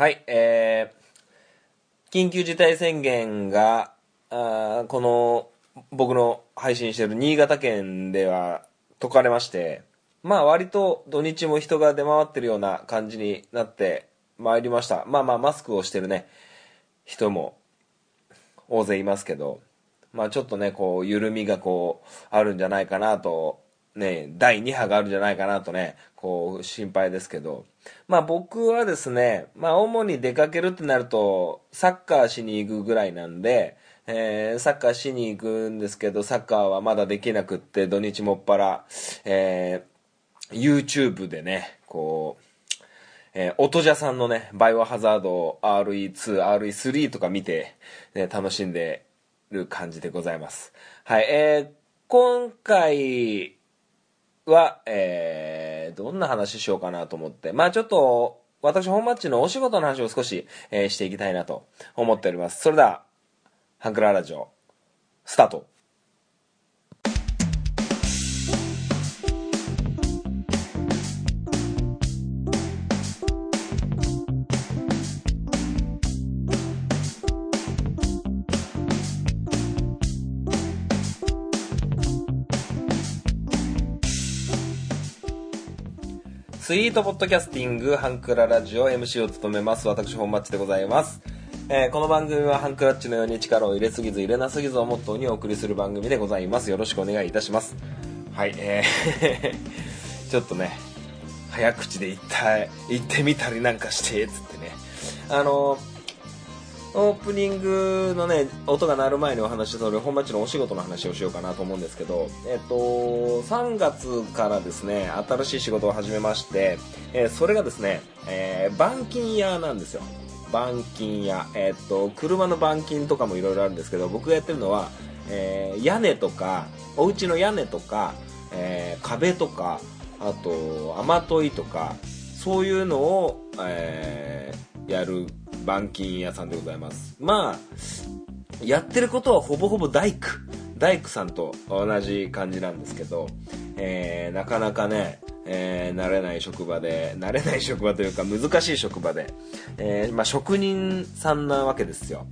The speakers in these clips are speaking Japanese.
はい、えー、緊急事態宣言が、あこの、僕の配信してる新潟県では解かれまして、まあ割と土日も人が出回ってるような感じになってまいりました。まあまあマスクをしてるね、人も大勢いますけど、まあちょっとね、こう、緩みがこう、あるんじゃないかなと、ね、第2波があるんじゃないかなとね、こう、心配ですけど、まあ僕はですね、まあ主に出かけるってなると、サッカーしに行くぐらいなんで、えーサッカーしに行くんですけど、サッカーはまだできなくって、土日もっぱら、えー YouTube でね、こう、えー、音じゃさんのね、バイオハザード RE2、RE3 とか見て、ね、楽しんでる感じでございます。はい、えー、今回は、えー、どんな話しようかなと思って、まあちょっと、私、本マッチのお仕事の話を少し、えーしていきたいなと思っております。それでは、ハンクララジオ、スタート。スイートポッドキャスティングハンクララジオ MC を務めます。私本マッチでございます、えーこの番組はハンクラッチのように力を入れすぎず入れなすぎずをモットーにお送りする番組でございます。よろしくお願いいたします。はいえー ちょっとね早口で言った言ってみたりなんかしてつってね。あのオープニングのね音が鳴る前にお話しする本町のお仕事の話をしようかなと思うんですけど、えっと、3月からですね新しい仕事を始めまして、えーそれがですね、えー板金屋なんですよ。板金屋、えっと車の板金とかもいろいろあるんですけど僕がやってるのは、えー屋根とかお家の屋根とか、えー壁とかあと雨どいとかそういうのを、えーやる板金屋さんでございます。まあやってることはほぼほぼ大工。大工さんと同じ感じなんですけど、えーなかなかね、えー慣れない職場で慣れない職場というか難しい職場で、えーまあ、職人さんなわけですよ。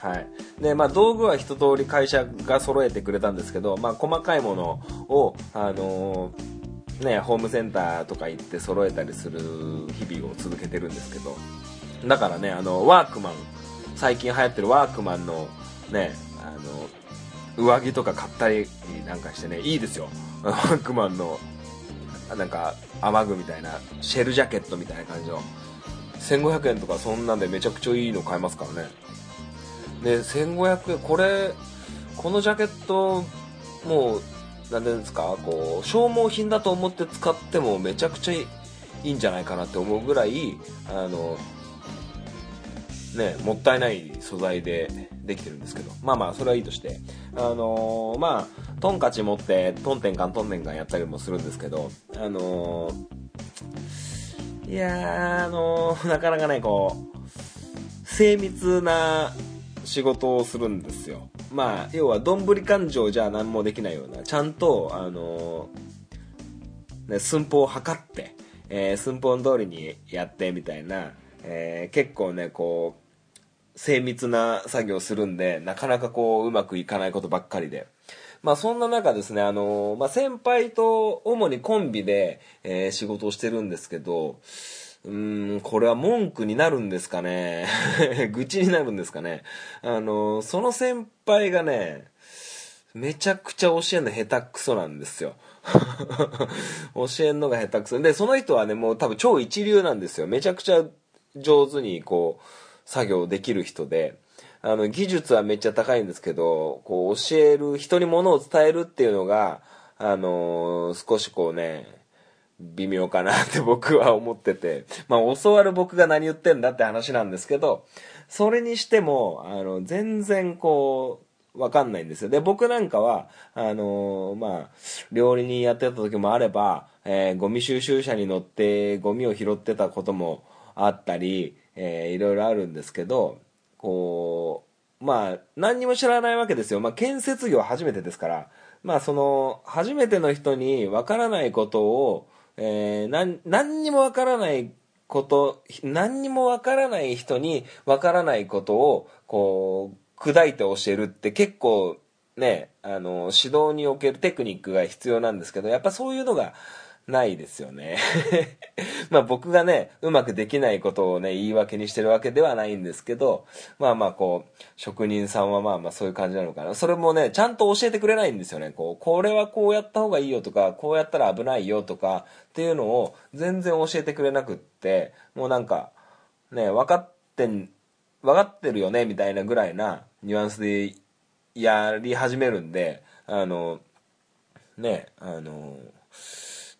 はい。で、まあ、道具は一通り会社が揃えてくれたんですけど、まあ、細かいものを、あのーね、ホームセンターとか行って揃えたりする日々を続けてるんですけど、だからね、あの、ワークマン、最近流行ってるワークマンの、ね、あの、上着とか買ったりなんかしてね、いいですよ。ワークマンの、なんか、雨具みたいな、シェルジャケットみたいな感じの、1500円とかそんなんでめちゃくちゃいいの買えますからね。で1500円これこのジャケットもう何ていうんですかこう消耗品だと思って使ってもめちゃくちゃいいんじゃないかなって思うぐらいあのねもったいない素材でできてるんですけど。まあまあそれはいいとして。あのーまあトンカチ持ってトンテンカントンテンカンやったりもするんですけど。あのーいやあのー なかなかねこう精密な仕事をするんですよ。まあ要はどんぶり勘定じゃ何もできないようなちゃんとあのね、寸法を測って、え寸法通りにやってみたいな、えー結構ねこう精密な作業をするんでなかなかこううまくいかないことばっかりでまあそんな中ですねあのまあ、先輩と主にコンビで、えー仕事をしてるんですけどうーん、これは文句になるんですかね？愚痴になるんですかね？あの、その先輩がね、めちゃくちゃ教えるの下手くそなんですよ。教えるのが下手くそ。で、その人はね、もう多分超一流なんですよ。めちゃくちゃ上手にこう、作業できる人で、あの、技術はめっちゃ高いんですけど、こう、教える、人にものを伝えるっていうのが、あの少しこうね、微妙かなって 僕は思ってて、まあ教わる僕が何言ってんだって話なんですけど、それにしても、あの、全然こう、わかんないんですよ。で、僕なんかは、あのまあ、料理人やってた時もあれば、えーゴミ収集車に乗ってゴミを拾ってたこともあったり、えーいろいろあるんですけど、こう、まあ、何にも知らないわけですよ。まあ、建設業初めてですから、まあ、その、初めての人にわからないことを、えー、なん何にもわからないこと何にもわからない人にわからないことをこう砕いて教えるって結構ねあの指導におけるテクニックが必要なんですけどやっぱそういうのがないですよね まあ僕がね、うまくできないことをね、言い訳にしてるわけではないんですけど、まあまあこう、職人さんはまあまあそういう感じなのかな。それもね、ちゃんと教えてくれないんですよね。こう、これはこうやった方がいいよとか、こうやったら危ないよとかっていうのを全然教えてくれなくって、もうなんか、ね、分かってん、分かってるよねみたいなぐらいなニュアンスでやり始めるんで、あの、ね、あの、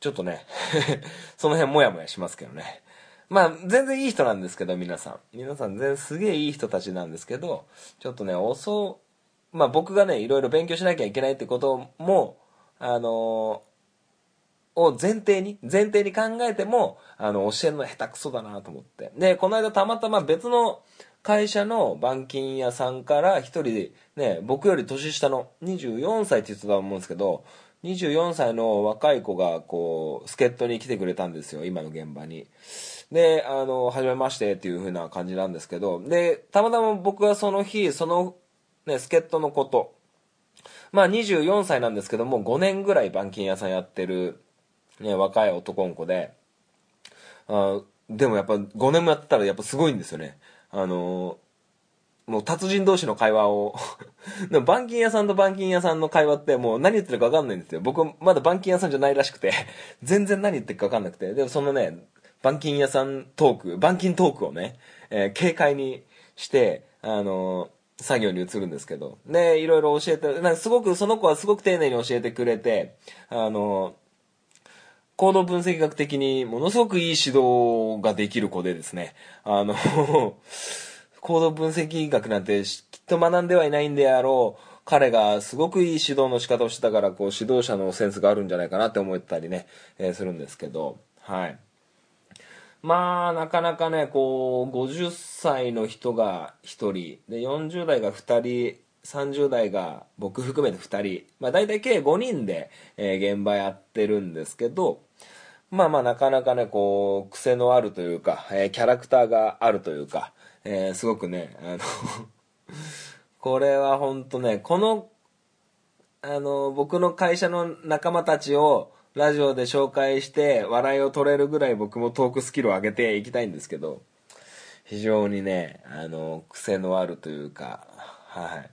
ちょっとね その辺もやもやしますけどね。まあ、全然いい人なんですけど、皆さん。皆さん、全然すげえいい人たちなんですけど、ちょっとね、遅、まあ僕がね、いろいろ勉強しなきゃいけないってことも、あのー、を前提に、前提に考えても、あの、教えるの下手くそだなと思って。で、この間たまたま別の会社の板金屋さんから一人で、ね、僕より年下の24歳って言ってたと思うんですけど、24歳の若い子がこう助っ人に来てくれたんですよ今の現場に。であの初めましてっていう風な感じなんですけどでたまたま僕はその日その、ね、助っ人のことまあ24歳なんですけども5年ぐらい板金屋さんやってる、ね、若い男の子であでもやっぱ5年もやってたらやっぱすごいんですよね。あのもう達人同士の会話を でも板金屋さんと板金屋さんの会話ってもう何言ってるか分かんないんですよ。僕まだ板金屋さんじゃないらしくて、全然何言ってるか分かんなくて。でもそのね、板金屋さんトーク、板金トークをね、えー、軽快にして、あのー、作業に移るんですけど。で、いろいろ教えて、なんかすごく、その子はすごく丁寧に教えてくれて、あのー行動分析学的にものすごくいい指導ができる子でですね、あの行動分析学なんてきっと学んではいないんであろう。彼がすごくいい指導の仕方をしてたからこう指導者のセンスがあるんじゃないかなって思ったりね、えー、するんですけど。はい。まあなかなかねこう50歳の人が1人で40代が2人30代が僕含めて2人、まあ、大体計5人で、えー、現場やってるんですけどまあまあなかなかねこう癖のあるというか、えー、キャラクターがあるというかえー、すごくね、あの これは本当ね、この、あの、僕の会社の仲間たちをラジオで紹介して笑いを取れるぐらい僕もトークスキルを上げていきたいんですけど、非常にね、あの、癖のあるというか、はい、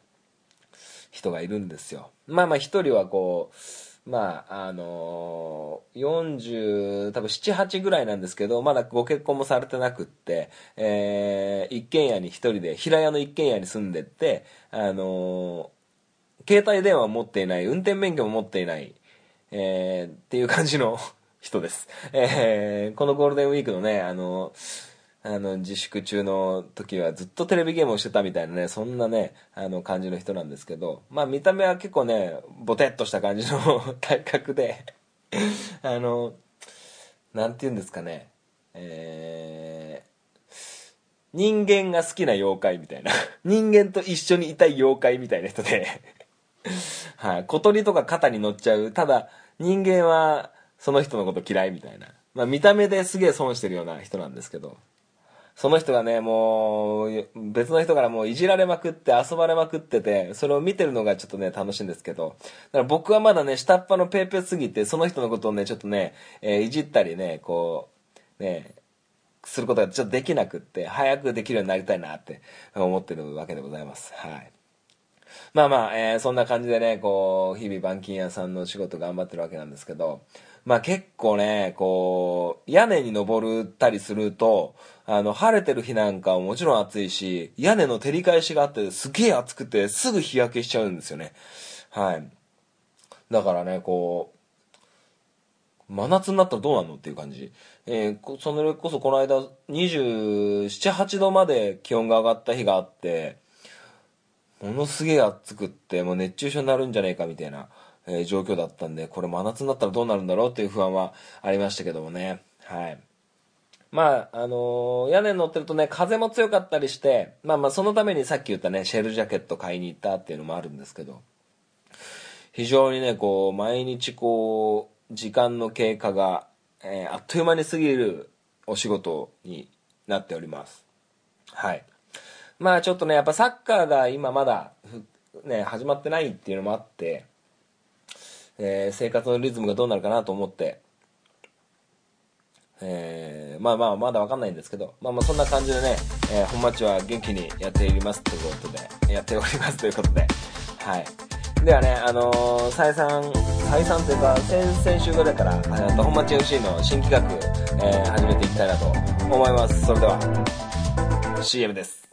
人がいるんですよ。まあまあ一人はこう、まあ、あのー、40、多分7、8ぐらいなんですけど、まだご結婚もされてなくって、えー、一軒家に一人で、平屋の一軒家に住んでって、あのー、携帯電話持っていない、運転免許も持っていない、えー、っていう感じの人です。えー、このゴールデンウィークのね、あのーあの、自粛中の時はずっとテレビゲームをしてたみたいなね、そんなね、あの感じの人なんですけど、まあ見た目は結構ね、ボテッとした感じの 体格であの、なんて言うんですかね、えー、人間が好きな妖怪みたいな 人間と一緒にいたい妖怪みたいな人で はい、小鳥とか肩に乗っちゃう。ただ、人間はその人のこと嫌いみたいな。まあ見た目ですげえ損してるような人なんですけど、その人がね、もう、別の人からもういじられまくって遊ばれまくってて、それを見てるのがちょっとね、楽しいんですけど、だから僕はまだね、下っ端のペーペーすぎて、その人のことをね、ちょっとね、えー、いじったりね、こう、ね、することがちょっとできなくって、早くできるようになりたいなって思ってるわけでございます。はい。まあまあ、えー、そんな感じでね、こう、日々板金屋さんの仕事頑張ってるわけなんですけど、まあ結構ね、こう、屋根に登ったりすると、あの、晴れてる日なんかはもちろん暑いし、屋根の照り返しがあってすげえ暑くてすぐ日焼けしちゃうんですよね。はい。だからね、こう、真夏になったらどうなのっていう感じ。えー、それこそこの間27、8度まで気温が上がった日があって、ものすげえ暑くって、もう熱中症になるんじゃねえかみたいな。えー、状況だったんで、これ真夏になったらどうなるんだろうっていう不安はありましたけどもね。はい。まあ、あのー、屋根に乗ってるとね、風も強かったりして、まあまあ、そのためにさっき言ったね、シェルジャケット買いに行ったっていうのもあるんですけど、非常にね、こう、毎日こう、時間の経過が、えー、あっという間に過ぎるお仕事になっておりますはいまあちょっとねやっぱサッカーが今まだね始まってないっていうのもあって、えー、生活のリズムがどうなるかなと思ってえー、まあまあまだわかんないんですけど、まあまあそんな感じでね、えー、本町は元気にやっておりますということで、やっております ということで、はい。ではね、あのー、再三、再三というか、先々週ぐらいから、えと、本町 FC の新企画、えー、始めていきたいなと思います。それでは、CM です。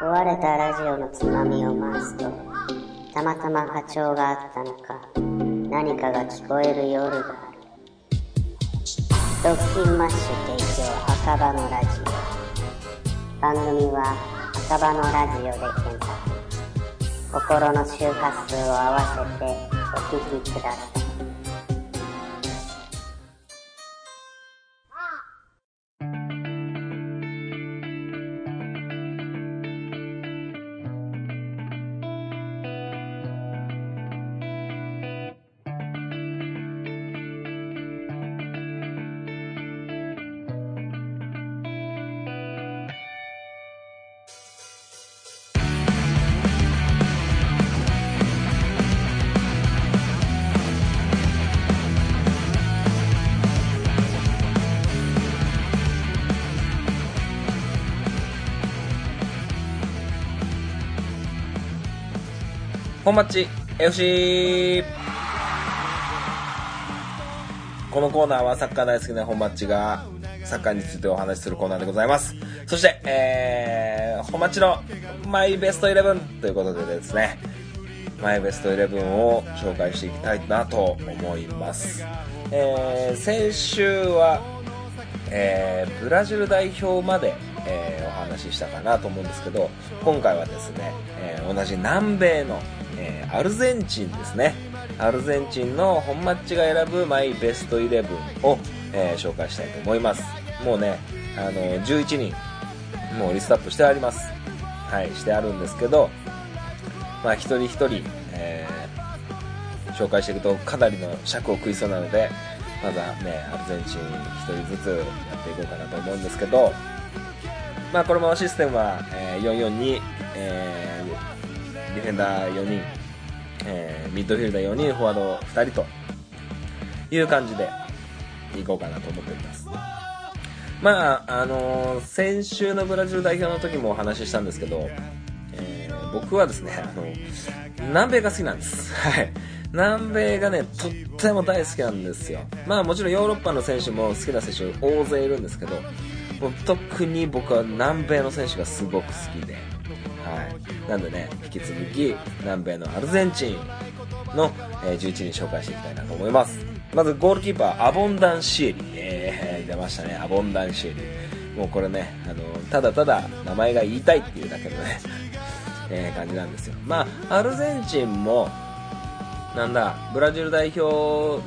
壊れたラジオのつまみを回すとたまたま波長があったのか何かが聞こえる夜がある。ドッキンマッシュ提供墓場のラジオ。番組は墓場のラジオで検索。心の周波数を合わせてお聴きください。本町 FC このコーナーはサッカー大好きな本町がサッカーについてお話しするコーナーでございます。そして、えー、本町のマイベストイレブンということでですね、マイベストイレブンを紹介していきたいなと思います。えー、先週は、えー、ブラジル代表まで、えー、お話ししたかなと思うんですけど、今回はですね、えー、同じ南米のえー、アルゼンチンですね。アルゼンチンの本マッチが選ぶマイベストイレブンを、えー、紹介したいと思います。もうね、あの、11人、もうリストアップしてあります。はい、してあるんですけど、まあ一人一人、えー、紹介していくとかなりの尺を食いそうなので、まずはね、アルゼンチン一人ずつやっていこうかなと思うんですけど、まあこれもシステムは、えー、442、えーフェンダー4人、えー、ミッドフィルダー4人、フォワード2人という感じでいこうかなと思っております。まあ、あのー、先週のブラジル代表の時もお話ししたんですけど、えー、僕はですね、あの、南米が好きなんです。はい。南米がね、とっても大好きなんですよ。まあもちろんヨーロッパの選手も好きな選手大勢いるんですけど、特に僕は南米の選手がすごく好きで、はい。なんでね引き続き南米のアルゼンチンの、えー、11人紹介していきたいなと思います。まずゴールキーパーアボンダンシエリ、えー、出ましたね。アボンダンシエリ。もうこれねあのただただ名前が言いたいっていうだけのね えー、感じなんですよ。まあアルゼンチンもなんだブラジル代表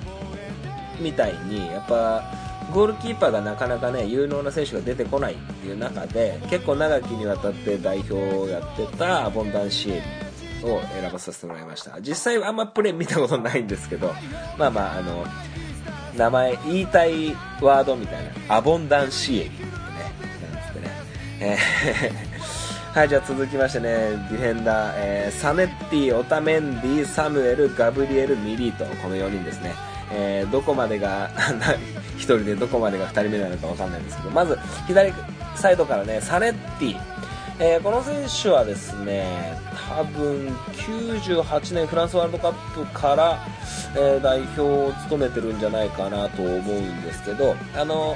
みたいにやっぱゴールキーパーがなかなかね有能な選手が出てこないっていう中で結構長きにわたって代表をやってたアボンダンシエリを選ばさせてもらいました実際あんまプレー見たことないんですけどまあまああの名前言いたいワードみたいなアボンダンシエリってねなんつってね、えー はい、じゃあ続きましてね、ディフェンダー、えー、サネッティ、オタメンディ、サムエル、ガブリエル、ミリート、この4人ですね。えー、どこまでが 1人でどこまでが2人目なのか分かんないんですけどまず左サイドからねサネッティ、えー、この選手はですね多分98年フランスワールドカップから、えー、代表を務めてるんじゃないかなと思うんですけどあの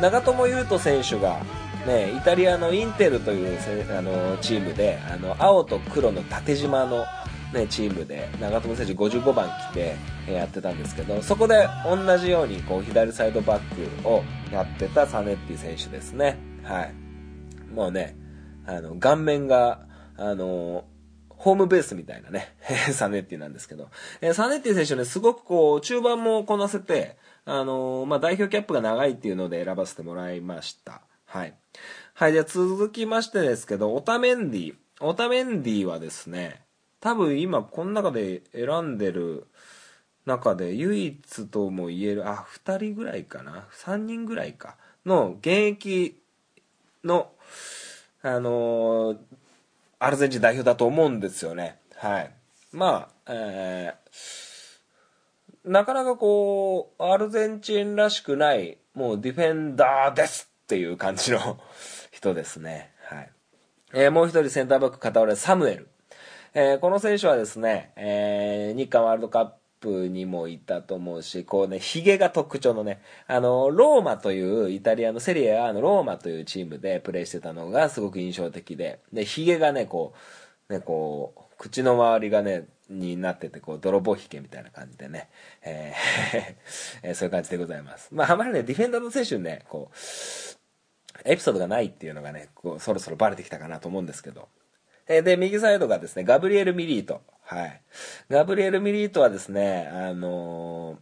長友佑都選手がね、イタリアのインテルというあのチームであの青と黒の縦縞のね、チームで長友選手55番着てやってたんですけどそこで同じようにこう左サイドバックをやってたサネッティ選手ですね。はい。もうねあの顔面があのホームベースみたいなね サネッティなんですけど、えサネッティ選手ねすごくこう中盤もこなせてあのまあ、代表キャップが長いっていうので選ばせてもらいました。はい。はい、じゃあ続きましてですけど、オタメンディ。オタメンディはですね、多分今この中で選んでる中で唯一とも言える、あ、2人ぐらいかな。3人ぐらいか。の現役の、あのー、アルゼンチン代表だと思うんですよね。はい。まあ、えー、なかなかこう、アルゼンチンらしくない、もうディフェンダーですっていう感じの 人ですね。はい。えー、もう一人センターバック片割れサムエル。えー、この選手はですね、えー、日韓ワールドカップにもいたと思うし、こうね、髭が特徴のね、あの、ローマというイタリアのセリアのローマというチームでプレーしてたのがすごく印象的で、で、髭がね、こう、ね、こう、口の周りがね、になってて、こう、泥棒ひげみたいな感じでね、えー そういう感じでございます。まあ、あまりね、ディフェンダーの選手にね、こう、エピソードがないっていうのがね、こうそろそろバレてきたかなと思うんですけど。えで、右サイドがですね、ガブリエル・ミリート。はい。ガブリエル・ミリートはですね、あのー、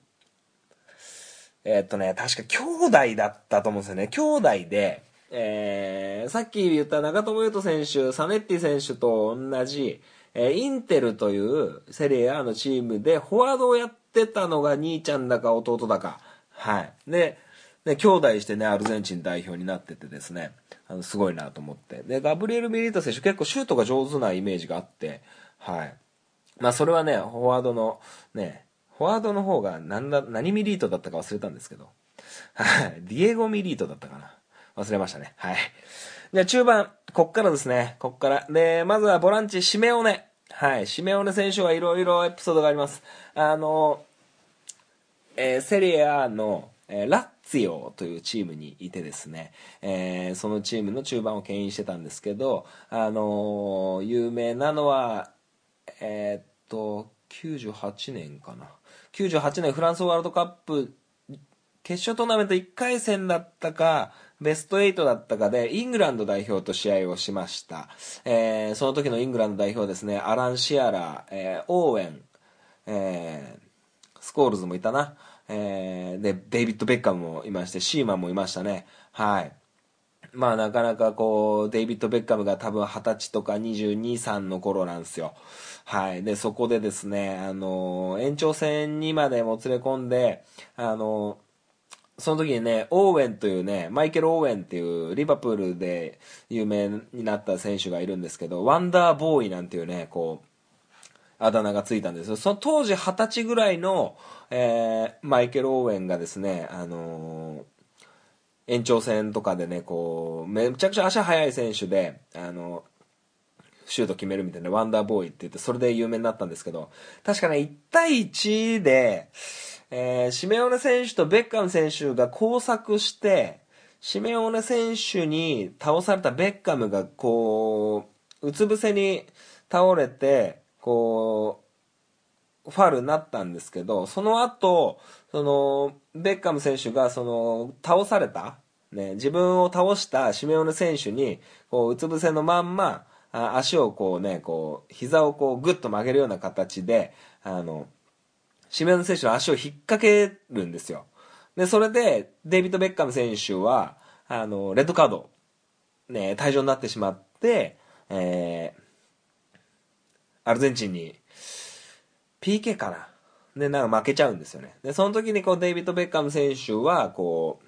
えー、っとね、確か兄弟だったと思うんですよね。兄弟で、えー、さっき言った長友佑都選手、サネッティ選手と同じ、えー、インテルというセリエAのチームでフォワードをやってたのが兄ちゃんだか弟だか。はい。で、で、兄弟してね、アルゼンチン代表になっててですね、あの、すごいなと思って。で、ガブリエル・ミリート選手結構シュートが上手なイメージがあって、はい。まあ、それはね、フォワードの、ね、フォワードの方が何だ、何ミリートだったか忘れたんですけど、ディエゴ・ミリートだったかな。忘れましたね。はい。じゃあ中盤、こっからですね、こっから。で、まずはボランチ、シメオネ。はい。シメオネ選手はいろいろエピソードがあります。あの、えー、セリエAの、えー、ラツィオというチームにいてですね、えー、そのチームの中盤を牽引してたんですけど、あの、有名なのは、えー、と、98年かな。98年フランスワールドカップ決勝トーナメント1回戦だったか、ベスト8だったかで、イングランド代表と試合をしました。えー、その時のイングランド代表ですね、アラン・シアラー、えー、オーウェン、えー、スコールズもいたな。えー、で、デイビッド・ベッカムもいまして、シーマンもいましたね。はい。まあなかなかこう、デイビッド・ベッカムが多分20歳とか22、3の頃なんですよ。はい。で、そこでですね、あの、延長戦にまでもつれ込んで、あの、その時にね、オーウェンというね、マイケル・オーウェンっていうリバプールで有名になった選手がいるんですけど、ワンダーボーイなんていうね、こう、あだ名がついたんですよ。その当時二十歳ぐらいの、えー、マイケル・オーウェンがですね、あのー、延長戦とかでね、こう、めちゃくちゃ足速い選手で、あのシュート決めるみたいなワンダーボーイって言って、それで有名になったんですけど、確かね、1対1で、えー、シメオネ選手とベッカム選手が交錯して、シメオネ選手に倒されたベッカムがこう、うつ伏せに倒れて、こう、ファールになったんですけど、その後、その、ベッカム選手が、その、倒された、ね、自分を倒したシメオネ選手に、こう、うつ伏せのまんま、あ足をこうね、こう、膝をこう、ぐっと曲げるような形で、あの、シメオネ選手の足を引っ掛けるんですよ。で、それで、デイビッド・ベッカム選手は、あの、レッドカード、ね、退場になってしまって、えー、アルゼンチンに PK かなでなんか負けちゃうんですよね。でその時にこうデイビッド・ベッカム選手はこ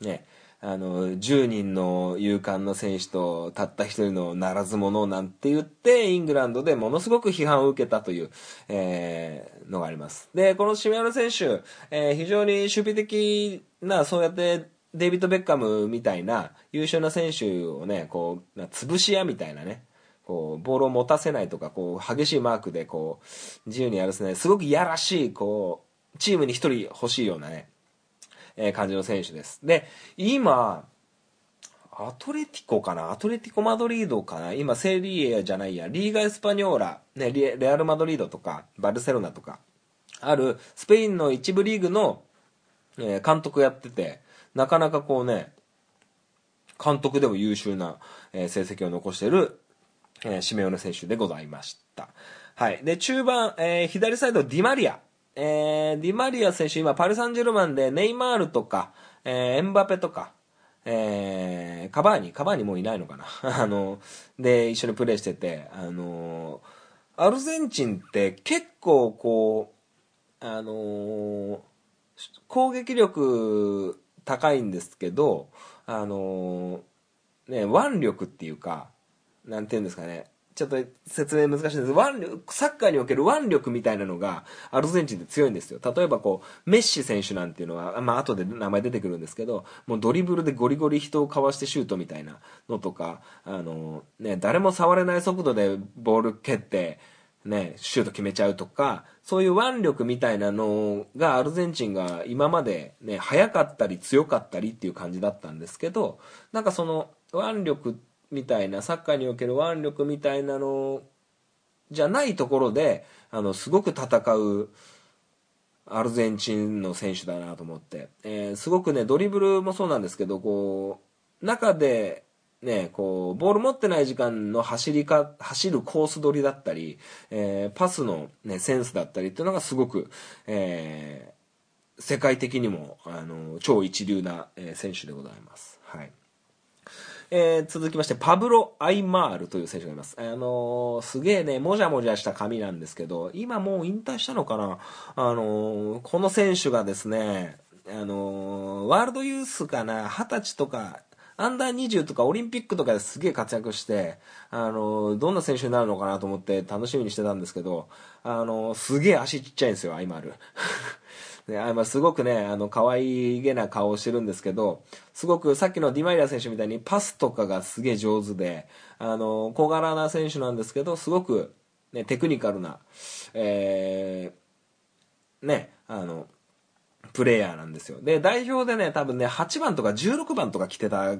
うねあの10人の勇敢な選手とたった1人のならず者なんて言ってイングランドでものすごく批判を受けたという、えー、のがあります。でこのシメオル選手、えー、非常に守備的なそうやってデイビッド・ベッカムみたいな優秀な選手をねこう潰し屋みたいなねこう、ボールを持たせないとか、こう、激しいマークで、こう、自由にやらせない、すごくいやらしい、こう、チームに一人欲しいようなね、えー、感じの選手です。で、今、アトレティコかな？アトレティコ・マドリードかな？今、セリエじゃないや、リーガ・エスパニョーラ、ね、レアル・マドリードとか、バルセロナとか、あるスペインの一部リーグの、えー監督やってて、なかなかこうね、監督でも優秀な、えー成績を残してる、えーシメオネ選手でございました。はい。で、中盤、えー左サイド、ディマリア。えーディマリア選手、今、パリ・サンジェルマンで、ネイマールとか、えーエンバペとか、えーカバーニ、カバーニもういないのかな あの、で、一緒にプレーしてて、あのアルゼンチンって結構こう、あの攻撃力高いんですけど、あのね、腕力っていうか、なんていうんですかね、ちょっと説明難しいんです腕力、サッカーにおける腕力みたいなのがアルゼンチンって強いんですよ。例えばこう、メッシ選手なんていうのは、まあ後で名前出てくるんですけど、もうドリブルでゴリゴリ人をかわしてシュートみたいなのとか、あのね、誰も触れない速度でボール蹴って、ね、シュート決めちゃうとか、そういう腕力みたいなのがアルゼンチンが今までね、速かったり強かったりっていう感じだったんですけど、なんかその腕力ってみたいな、サッカーにおける腕力みたいなのじゃないところで、あの、すごく戦う、アルゼンチンの選手だなと思って、えーすごくねドリブルもそうなんですけどこう中でねこうボール持ってない時間の走りか走るコース取りだったり、えーパスの、ね、センスだったりっていうのがすごく、えー世界的にもあの超一流な、えー選手でございます。はいえー続きまして、パブロ・アイマールという選手がいます。あのーすげえね、もじゃもじゃした髪なんですけど、今もう引退したのかな？あのーこの選手がですね、あのワールドユースかな、二十歳とか、アンダー20とかオリンピックとかですげえ活躍して、あのどんな選手になるのかなと思って楽しみにしてたんですけど、あのすげえ足ちっちゃいんですよ、アイマール。ね、あすごくね、あの、可愛げな顔をしてるんですけど、すごくさっきのディマイラ選手みたいにパスとかがすげえ上手で、あの、小柄な選手なんですけど、すごく、ね、テクニカルな、えー、ね、あの、プレイヤーなんですよ。で、代表でね、多分ね、8番とか16番とか着てた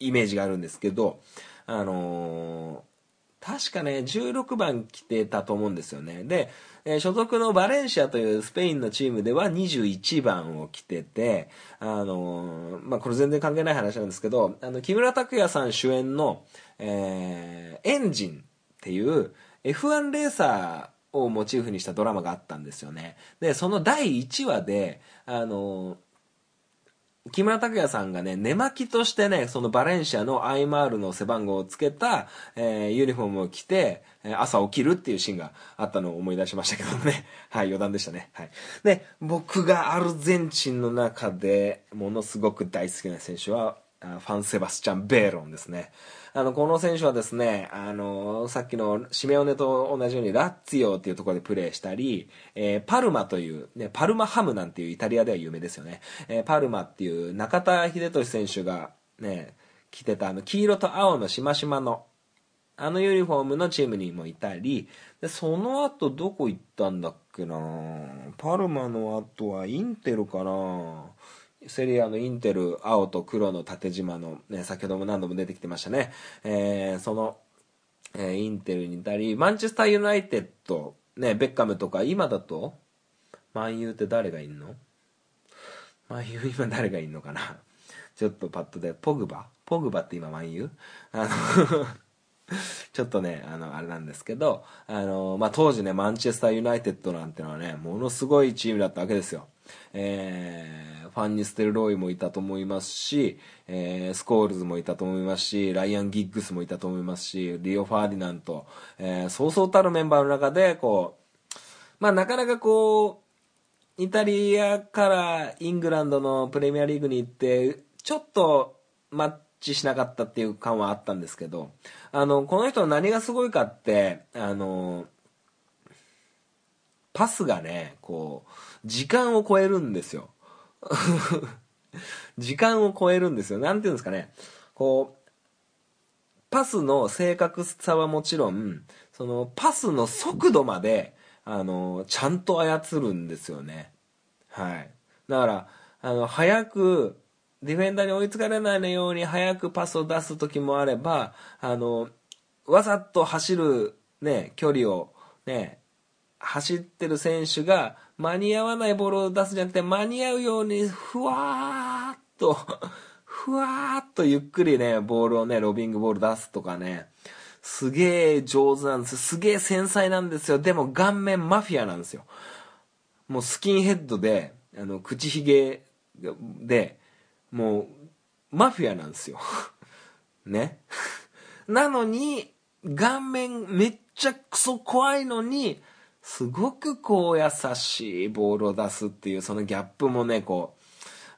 イメージがあるんですけど、あのー確かね、16番着てたと思うんですよね。で、えー所属のバレンシアというスペインのチームでは21番を着てて、あのーまあ、これ全然関係ない話なんですけど、あの、木村拓哉さん主演の、えーエンジンっていう F1 レーサーをモチーフにしたドラマがあったんですよね。で、その第1話で、あのー木村拓哉さんがね、寝巻きとしてね、そのバレンシアの IMR の背番号をつけた、えーユニフォームを着て、朝起きるっていうシーンがあったのを思い出しましたけどね。はい、余談でしたね。はい。で、僕がアルゼンチンの中でものすごく大好きな選手は、ファン・セバスチャン・ベーロンですね。あの、この選手はですね、あの、さっきのシメオネと同じようにラッツィオっていうところでプレーしたり、えーパルマという、ね、パルマハムなんていうイタリアでは有名ですよね。えーパルマっていう中田秀俊選手がね、着てたあの黄色と青のしましまのあのユニフォームのチームにもいたり、で、その後どこ行ったんだっけなパルマの後はインテルかなセリアのインテル、青と黒の縦縞の、ね、先ほども何度も出てきてましたね。えーその、えーインテルにいたり、マンチェスターユナイテッド、ね、ベッカムとか、今だと、マンユーって誰がいんの？マンユー今誰がいんのかな？ちょっとパッとで、ポグバ？ポグバって今マンユー？あの、ちょっとね、あの、あれなんですけど、あの、まあ、当時ね、マンチェスターユナイテッドなんてのはね、ものすごいチームだったわけですよ。えー、ファンニステルロイもいたと思いますし、えー、スコールズもいたと思いますし、ライアン・ギッグスもいたと思いますし、リオ・ファーディナント、えー、そうそうたるメンバーの中で、こう、まあ、なかなかこう、イタリアからイングランドのプレミアリーグに行って、ちょっとマッチしなかったっていう感はあったんですけど、あの、この人の何がすごいかって、あの、パスがね、こう、時間を超えるんですよ。時間を超えるんですよ。なんていうんですかね。こう、パスの正確さはもちろん、そのパスの速度まで、あの、ちゃんと操るんですよね。はい。だから、あの、早く、ディフェンダーに追いつかれないように早くパスを出す時もあれば、あの、わざと走るね、距離をね、走ってる選手が間に合わないボールを出すんじゃなくて間に合うようにふわーっと ふわーっとゆっくりね、ボールをね、ロビングボール出すとかね、すげえ上手なんですよ。すげえ繊細なんですよ。でも顔面マフィアなんですよ。もうスキンヘッドで、あの、口ひげで、もう、マフィアなんですよ。ね。なのに、顔面めっちゃクソ怖いのに、すごくこう優しいボールを出すっていうそのギャップもね、こ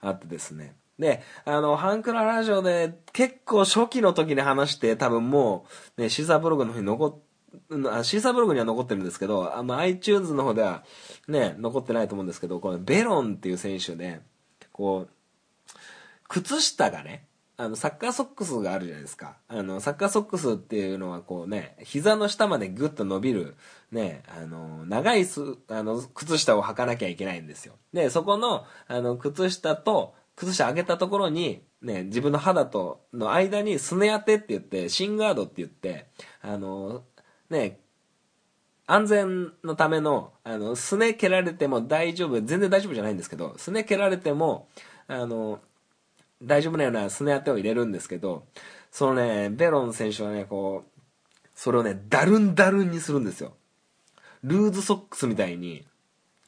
う、あってですね。で、あの、ハンクララジオで結構初期の時に話して多分もう、ね、シーサーブログの方に残っ、シーサーブログには残ってるんですけど、あの iTunes の方ではね、残ってないと思うんですけど、このベロンっていう選手で、こう、靴下がね、あの、サッカーソックスがあるじゃないですか。あの、サッカーソックスっていうのはこうね、膝の下までグッと伸びる、ね、あの、長いす、あの、靴下を履かなきゃいけないんですよ。で、そこの、あの、靴下と、靴下上げたところに、ね、自分の肌との間にすね当てって言って、シンガードって言って、あの、ね、安全のための、あの、すね蹴られても大丈夫、全然大丈夫じゃないんですけど、すね蹴られても、あの、大丈夫なようなすね当てを入れるんですけど、そのね、ベロン選手はね、こう、それをね、ダルンダルンにするんですよ。ルーズソックスみたいに、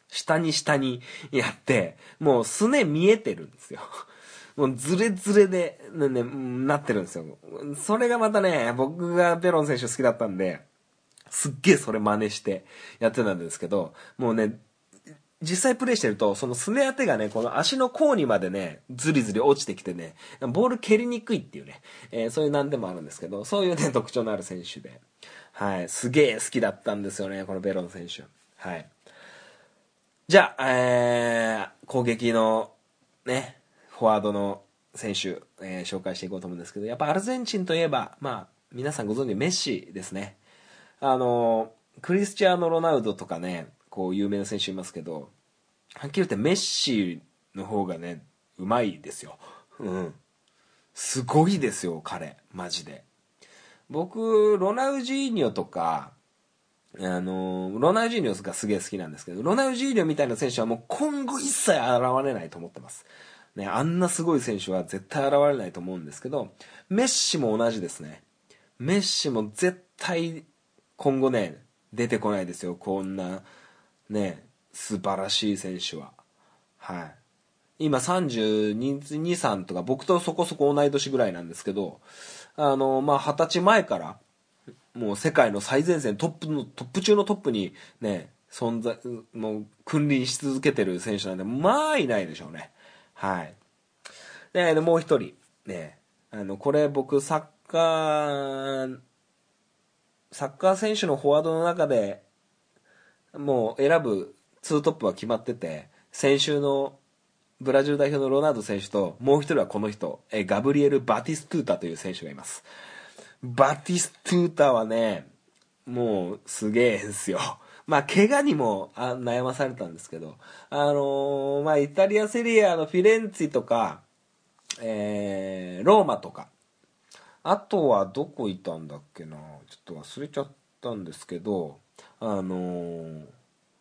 下に下にやって、もうすね見えてるんですよ。もうズレズレで、ね、ね、なってるんですよ。それがまたね、僕がベロン選手好きだったんで、すっげえそれ真似してやってたんですけど、もうね、実際プレイしてると、そのすね当てがね、この足の甲にまでね、ずりずり落ちてきてね、ボール蹴りにくいっていうね、えー、そういう難点もあるんですけど、そういうね、特徴のある選手で、はい、すげえ好きだったんですよね、このベロン選手。はい。じゃあ、えー、攻撃の、ね、フォワードの選手、えー、紹介していこうと思うんですけど、やっぱアルゼンチンといえば、まあ、皆さんご存知メッシですね。あの、クリスチアーノ・ロナウドとかね、こう、有名な選手いますけど、はっきり言ってメッシの方がね、うまいですよ。うん。すごいですよ、彼。マジで。僕、ロナウジーニョとか、あの、ロナウジーニョがすげえ好きなんですけど、ロナウジーニョみたいな選手はもう今後一切現れないと思ってます。ね、あんなすごい選手は絶対現れないと思うんですけど、メッシも同じですね。メッシも絶対今後ね、出てこないですよ。こんな、ね、素晴らしい選手は。はい。今32、3とか、僕とそこそこ同い年ぐらいなんですけど、あの、まあ、20歳前から、もう世界の最前線トップのトップ中のトップにね存在もう君臨し続けてる選手なんでまあいないでしょうねはいでもう一人ねあのこれ僕サッカーサッカー選手のフォワードの中でもう選ぶ2トップは決まってて先週のブラジル代表のロナウド選手ともう一人はこの人えガブリエル・バティストゥータという選手がいますバティストゥータはね、もうすげえんすよ。まあ、怪我にも悩まされたんですけど、あのー、まあ、イタリアセリアのフィレンツィとか、えー、ローマとか、あとはどこいたんだっけなちょっと忘れちゃったんですけど、あの、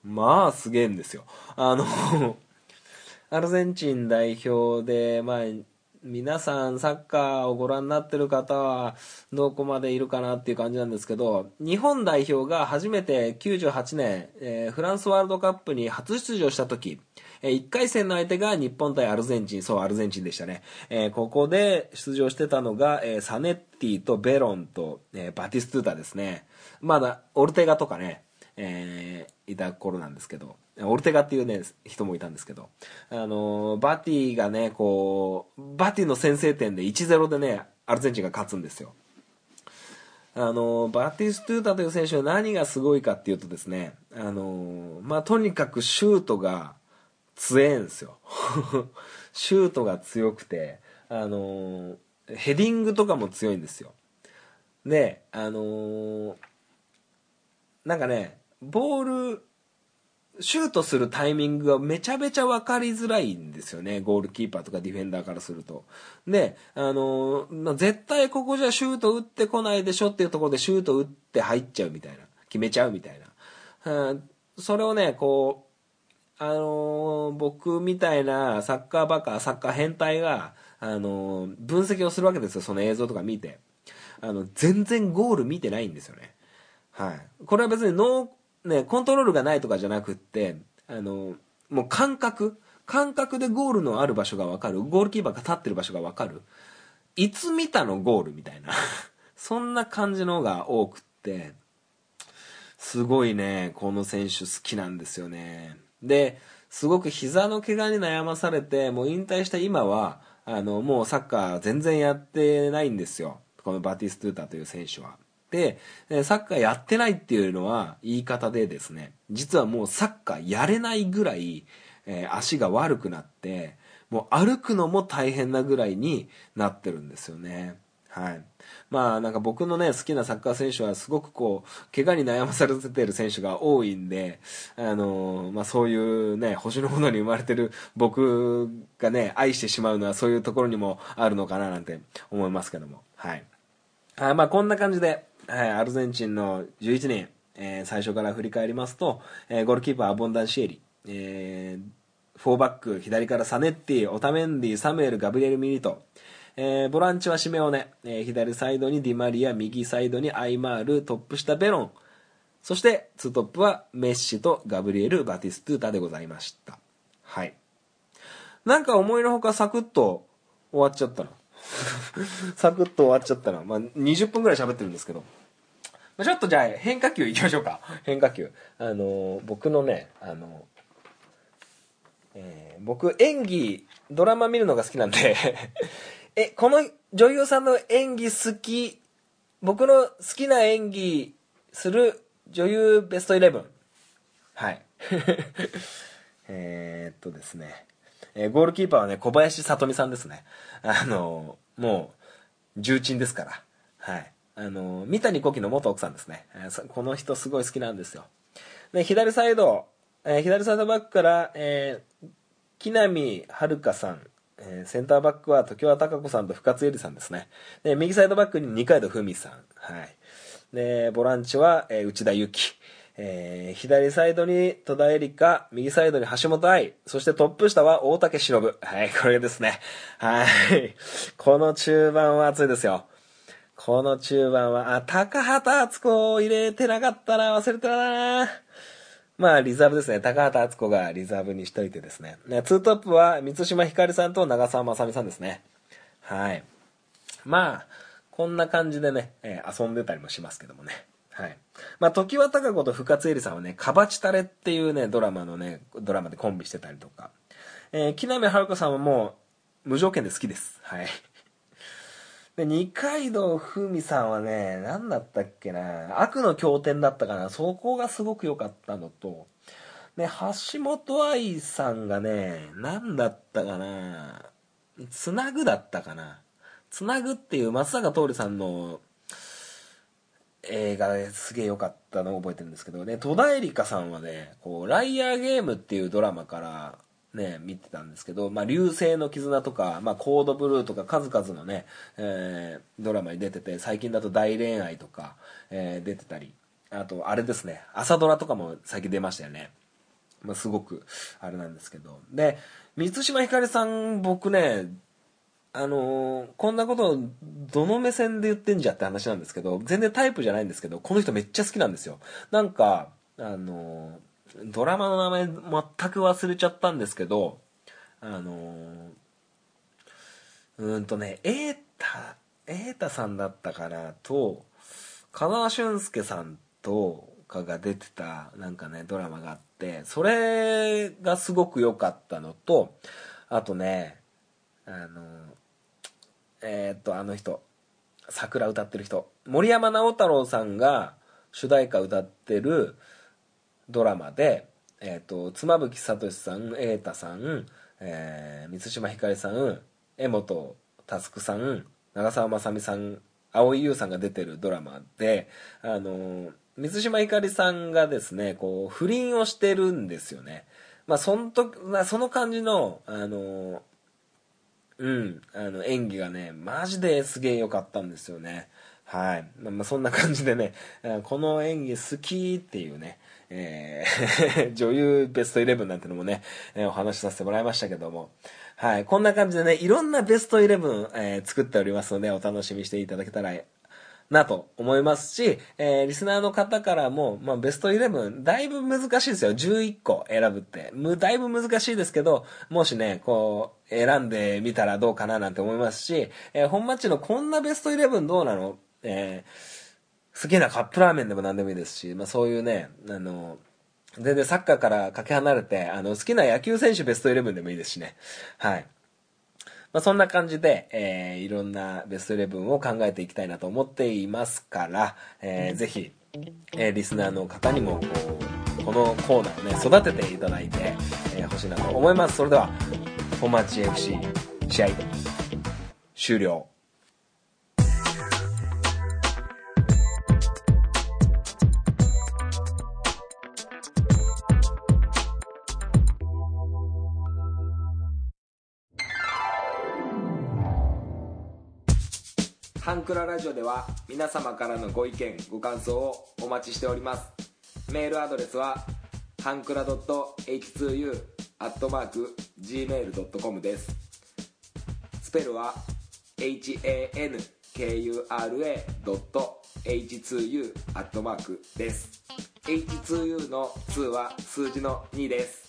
まあ、すげえんですよ。あの アルゼンチン代表で、まあ、皆さんサッカーをご覧になってる方はどこまでいるかなっていう感じなんですけど日本代表が初めて98年、えー、フランスワールドカップに初出場した時、えー、1回戦の相手が日本対アルゼンチンそうアルゼンチンでしたね、えー、ここで出場してたのが、えサネッティとベロンと、えバティストゥータですねまだオルテガとかね、えいた頃なんですけどオルテガっていうね、人もいたんですけど、あのバティがね、こう、バティの先制点で1-0でね、アルゼンチンが勝つんですよ。あのバティストゥータという選手は何がすごいかっていうとですね、あのまあ、とにかくシュートが強えんですよ。シュートが強くて、あのヘディングとかも強いんですよ。で、あのなんかね、ボールシュートするタイミングがめちゃめちゃ分かりづらいんですよね。ゴールキーパーとかディフェンダーからすると。で、あの絶対ここじゃシュート打ってこないでしょっていうところでシュート打って入っちゃうみたいな。決めちゃうみたいな。それをね、こう、あの僕みたいなサッカーバカ、サッカー変態が、あの分析をするわけですよ。その映像とか見て。あの、全然ゴール見てないんですよね。はい。これは別にノー、ね、コントロールがないとかじゃなくって、あの、もう感覚、感覚でゴールのある場所がわかる。ゴールキーパーが立ってる場所がわかる。いつ見たのゴールみたいな。そんな感じのが多くって、すごいね、この選手好きなんですよね。で、すごく膝の怪我に悩まされて、もう引退した今は、あの、もうサッカー全然やってないんですよ。このバティストゥータという選手は。で、サッカーやってないっていうのは言い方でですね、実はもうサッカーやれないぐらい、え足が悪くなって、もう歩くのも大変なぐらいになってるんですよね。はい。まあなんか僕のね、好きなサッカー選手はすごくこう、怪我に悩まされてる選手が多いんで、あのーまあそういうね、星のものに生まれてる僕がね、愛してしまうのはそういうところにもあるのかななんて思いますけども。はい。はい、まあこんな感じで、はい、アルゼンチンの11人、えー最初から振り返りますと、えーゴールキーパーアボンダンシエリ、えーフォーバック左からサネッティ、オタメンディ、サムエル、ガブリエル・ミリト、えーボランチはシメオネ、えー左サイドにディマリア、右サイドにアイマール、トップ下ベロン、そしてツートップはメッシとガブリエル・バティストゥータでございました。はい。なんか思いのほかサクッと終わっちゃったな。サクッと終わっちゃったな。まあ、20分ぐらい喋ってるんですけど。まあちょっとじゃあ変化球いきましょうか。変化球。あのー僕のね、あのえー僕演技、ドラマ見るのが好きなんで、え、この女優さんの演技好き、僕の好きな演技する女優ベストイレブン。はい。えーっとですね、えーゴールキーパーはね、小林聡美さんですね。あのーもう、重鎮ですから。はい。あの三谷幸喜の元奥さんですね。この人すごい好きなんですよ。で、左サイド、え左サイドバックから、えー木南遥さん、えセンターバックは常盤貴子さんと深津絵里さんですね。で、右サイドバックに二階堂ふみさん。はい。で、ボランチは、え内田有紀。えー左サイドに戸田恵梨香、右サイドに橋本愛、そしてトップ下は大竹しのぶ。はい、これですね。はい。この中盤は熱いですよ。この中盤は、あ、高畑敦子を入れてなかったな、忘れてたな。まあ、リザーブですね。高畑敦子がリザーブにしといてですね。ねツートップは、三島ひかりさんと長澤まさみさんですね。はい。まあ、こんな感じでね、えー遊んでたりもしますけどもね。はい。まあ、時は高子と深津絵里さんはね、カバチタレっていうね、ドラマのね、ドラマでコンビしてたりとか。えー木南晴子さんはもう、無条件で好きです。はい。で、二階堂ふみさんはね、何だったっけな、悪の経典だったかな、そこがすごく良かったのと、ね、橋本愛さんがね、何だったかな、つなぐだったかな。つなぐっていう松坂桃李さんの映画ですげえ良かったのを覚えてるんですけど。ね、戸田恵梨香さんはね、こう、ライアーゲームっていうドラマから、ね、見てたんですけど、まあ、流星の絆とか、まあ、コードブルーとか数々のね、えードラマに出てて、最近だと大恋愛とか、えー出てたり、あと、あれですね、朝ドラとかも最近出ましたよね。まあ、すごく、あれなんですけど。で、満島ひかりさん、僕ね、あのーこんなことをどの目線で言ってんじゃって話なんですけど、全然タイプじゃないんですけど、この人めっちゃ好きなんですよ。なんか、あのードラマの名前全く忘れちゃったんですけど、あのうんとね、瑛太、瑛太さんだったかなと、香川俊介さんとかが出てたなんかね、ドラマがあって、それがすごく良かったのと、あとね、あの、えーっと、あの人、桜歌ってる人、森山直太朗さんが主題歌歌ってるドラマで、えーと、妻夫木聡さん、瑛太さん、えー満島ひかりさん、江本佑さん、長澤まさみさん、蒼井優さんが出てるドラマで、あの、水島ひかりさんがですね、こう、不倫をしてるんですよね。まあ、そのと、まあ、その感じの、あの、うん、あの、演技がね、マジですげえ良かったんですよね。はい。まあ、そんな感じでね、この演技好きっていうね、えー 女優ベストイレブンなんてのもね、えーお話しさせてもらいましたけども、はい。こんな感じでね、いろんなベストイレブン、作っておりますので、お楽しみしていただけたらなと思いますし、えーリスナーの方からも、まあ、ベストイレブン、だいぶ難しいですよ。11個選ぶって。む、だいぶ難しいですけど、もしね、こう、選んでみたらどうかななんて思いますし、えー本マッチのこんなベストイレブンどうなの？えー好きなカップラーメンでも何でもいいですし、まあそういうね、あの、全然サッカーからかけ離れて、あの、好きな野球選手ベストイレブンでもいいですしね。はい。まあ、そんな感じで、えーいろんなベストイレブンを考えていきたいなと思っていますから、えーぜひ、えーリスナーの方にもこうこのコーナーをね育てていただいて、えー欲しいなと思いますそれでは本町 FC 試合終了クララジオでは皆様からのご意見ご感想をお待ちしております。メールアドレスはハンクラ .h2u.gmail.com です。スペルは hankura.h2u です。H2U の2は数字の2です。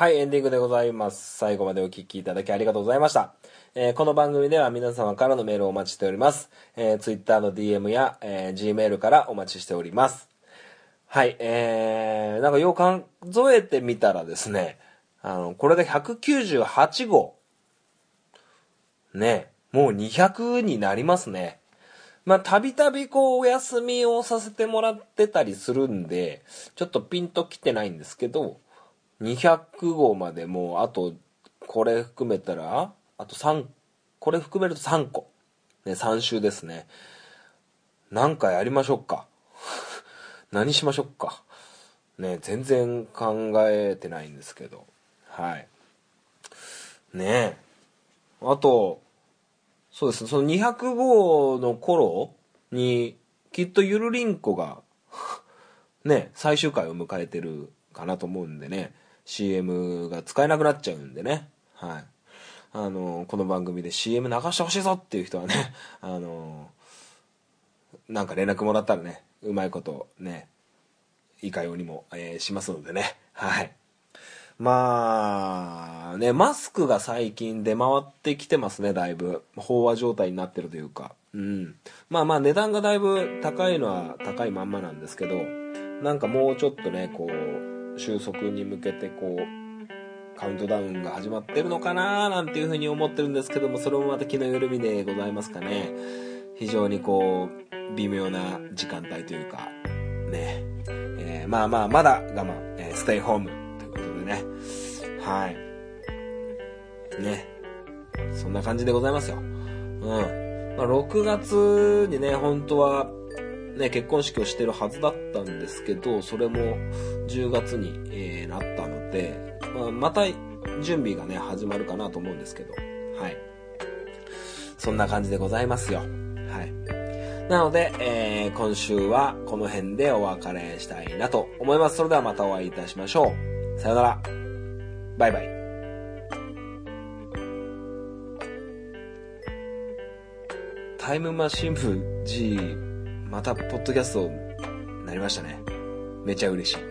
はい、エンディングでございます。最後までお聞きいただきありがとうございました。えーこの番組では皆様からのメールをお待ちしております。えー、Twitter の DM や、えー Gmail からお待ちしております。はい、えー、なんかよう数えてみたらですね、あの、これで198号。ね、もう200になりますね。まあ、たびたびこう、お休みをさせてもらってたりするんで、ちょっとピンときてないんですけど、200号までもうあとこれ含めたらあと3これ含めると3個。ね3週ですね。何かやりましょうか。何しましょうか。ね全然考えてないんですけど。はい。ね。えあとそうですね。その200号の頃にきっとゆるりんこが ね、最終回を迎えてるかなと思うんでね、CM が使えなくなっちゃうんでね、はい。あの、この番組で CM 流してほしいぞっていう人はね、あの、なんか連絡もらったらね、うまいことね、いかようにも、えーしますのでね、はい。まあ、ね、マスクが最近出回ってきてますね、だいぶ。飽和状態になってるというか。うん。まあまあ値段がだいぶ高いのは高いまんまなんですけど、なんかもうちょっとね、こう、収束に向けてこう、カウントダウンが始まってるのかななんていうふうに思ってるんですけども、それもまた気の緩みでございますかね。非常にこう、微妙な時間帯というか、ね。えーまあまあ、まだ我慢、えーステイホームということでね。はい。ね。そんな感じでございますよ。うん。まあ、6月にね、本当は、ね、結婚式をしてるはずだったんですけど、それも10月に、えーなったので、まあ、また準備がね、始まるかなと思うんですけど、はい。そんな感じでございますよ。はい。なので、えー今週はこの辺でお別れしたいなと思います。それではまたお会いいたしましょう。さよなら。バイバイ。タイムマシン部 G、またポッドキャスト、なりましたね。めちゃ嬉しい。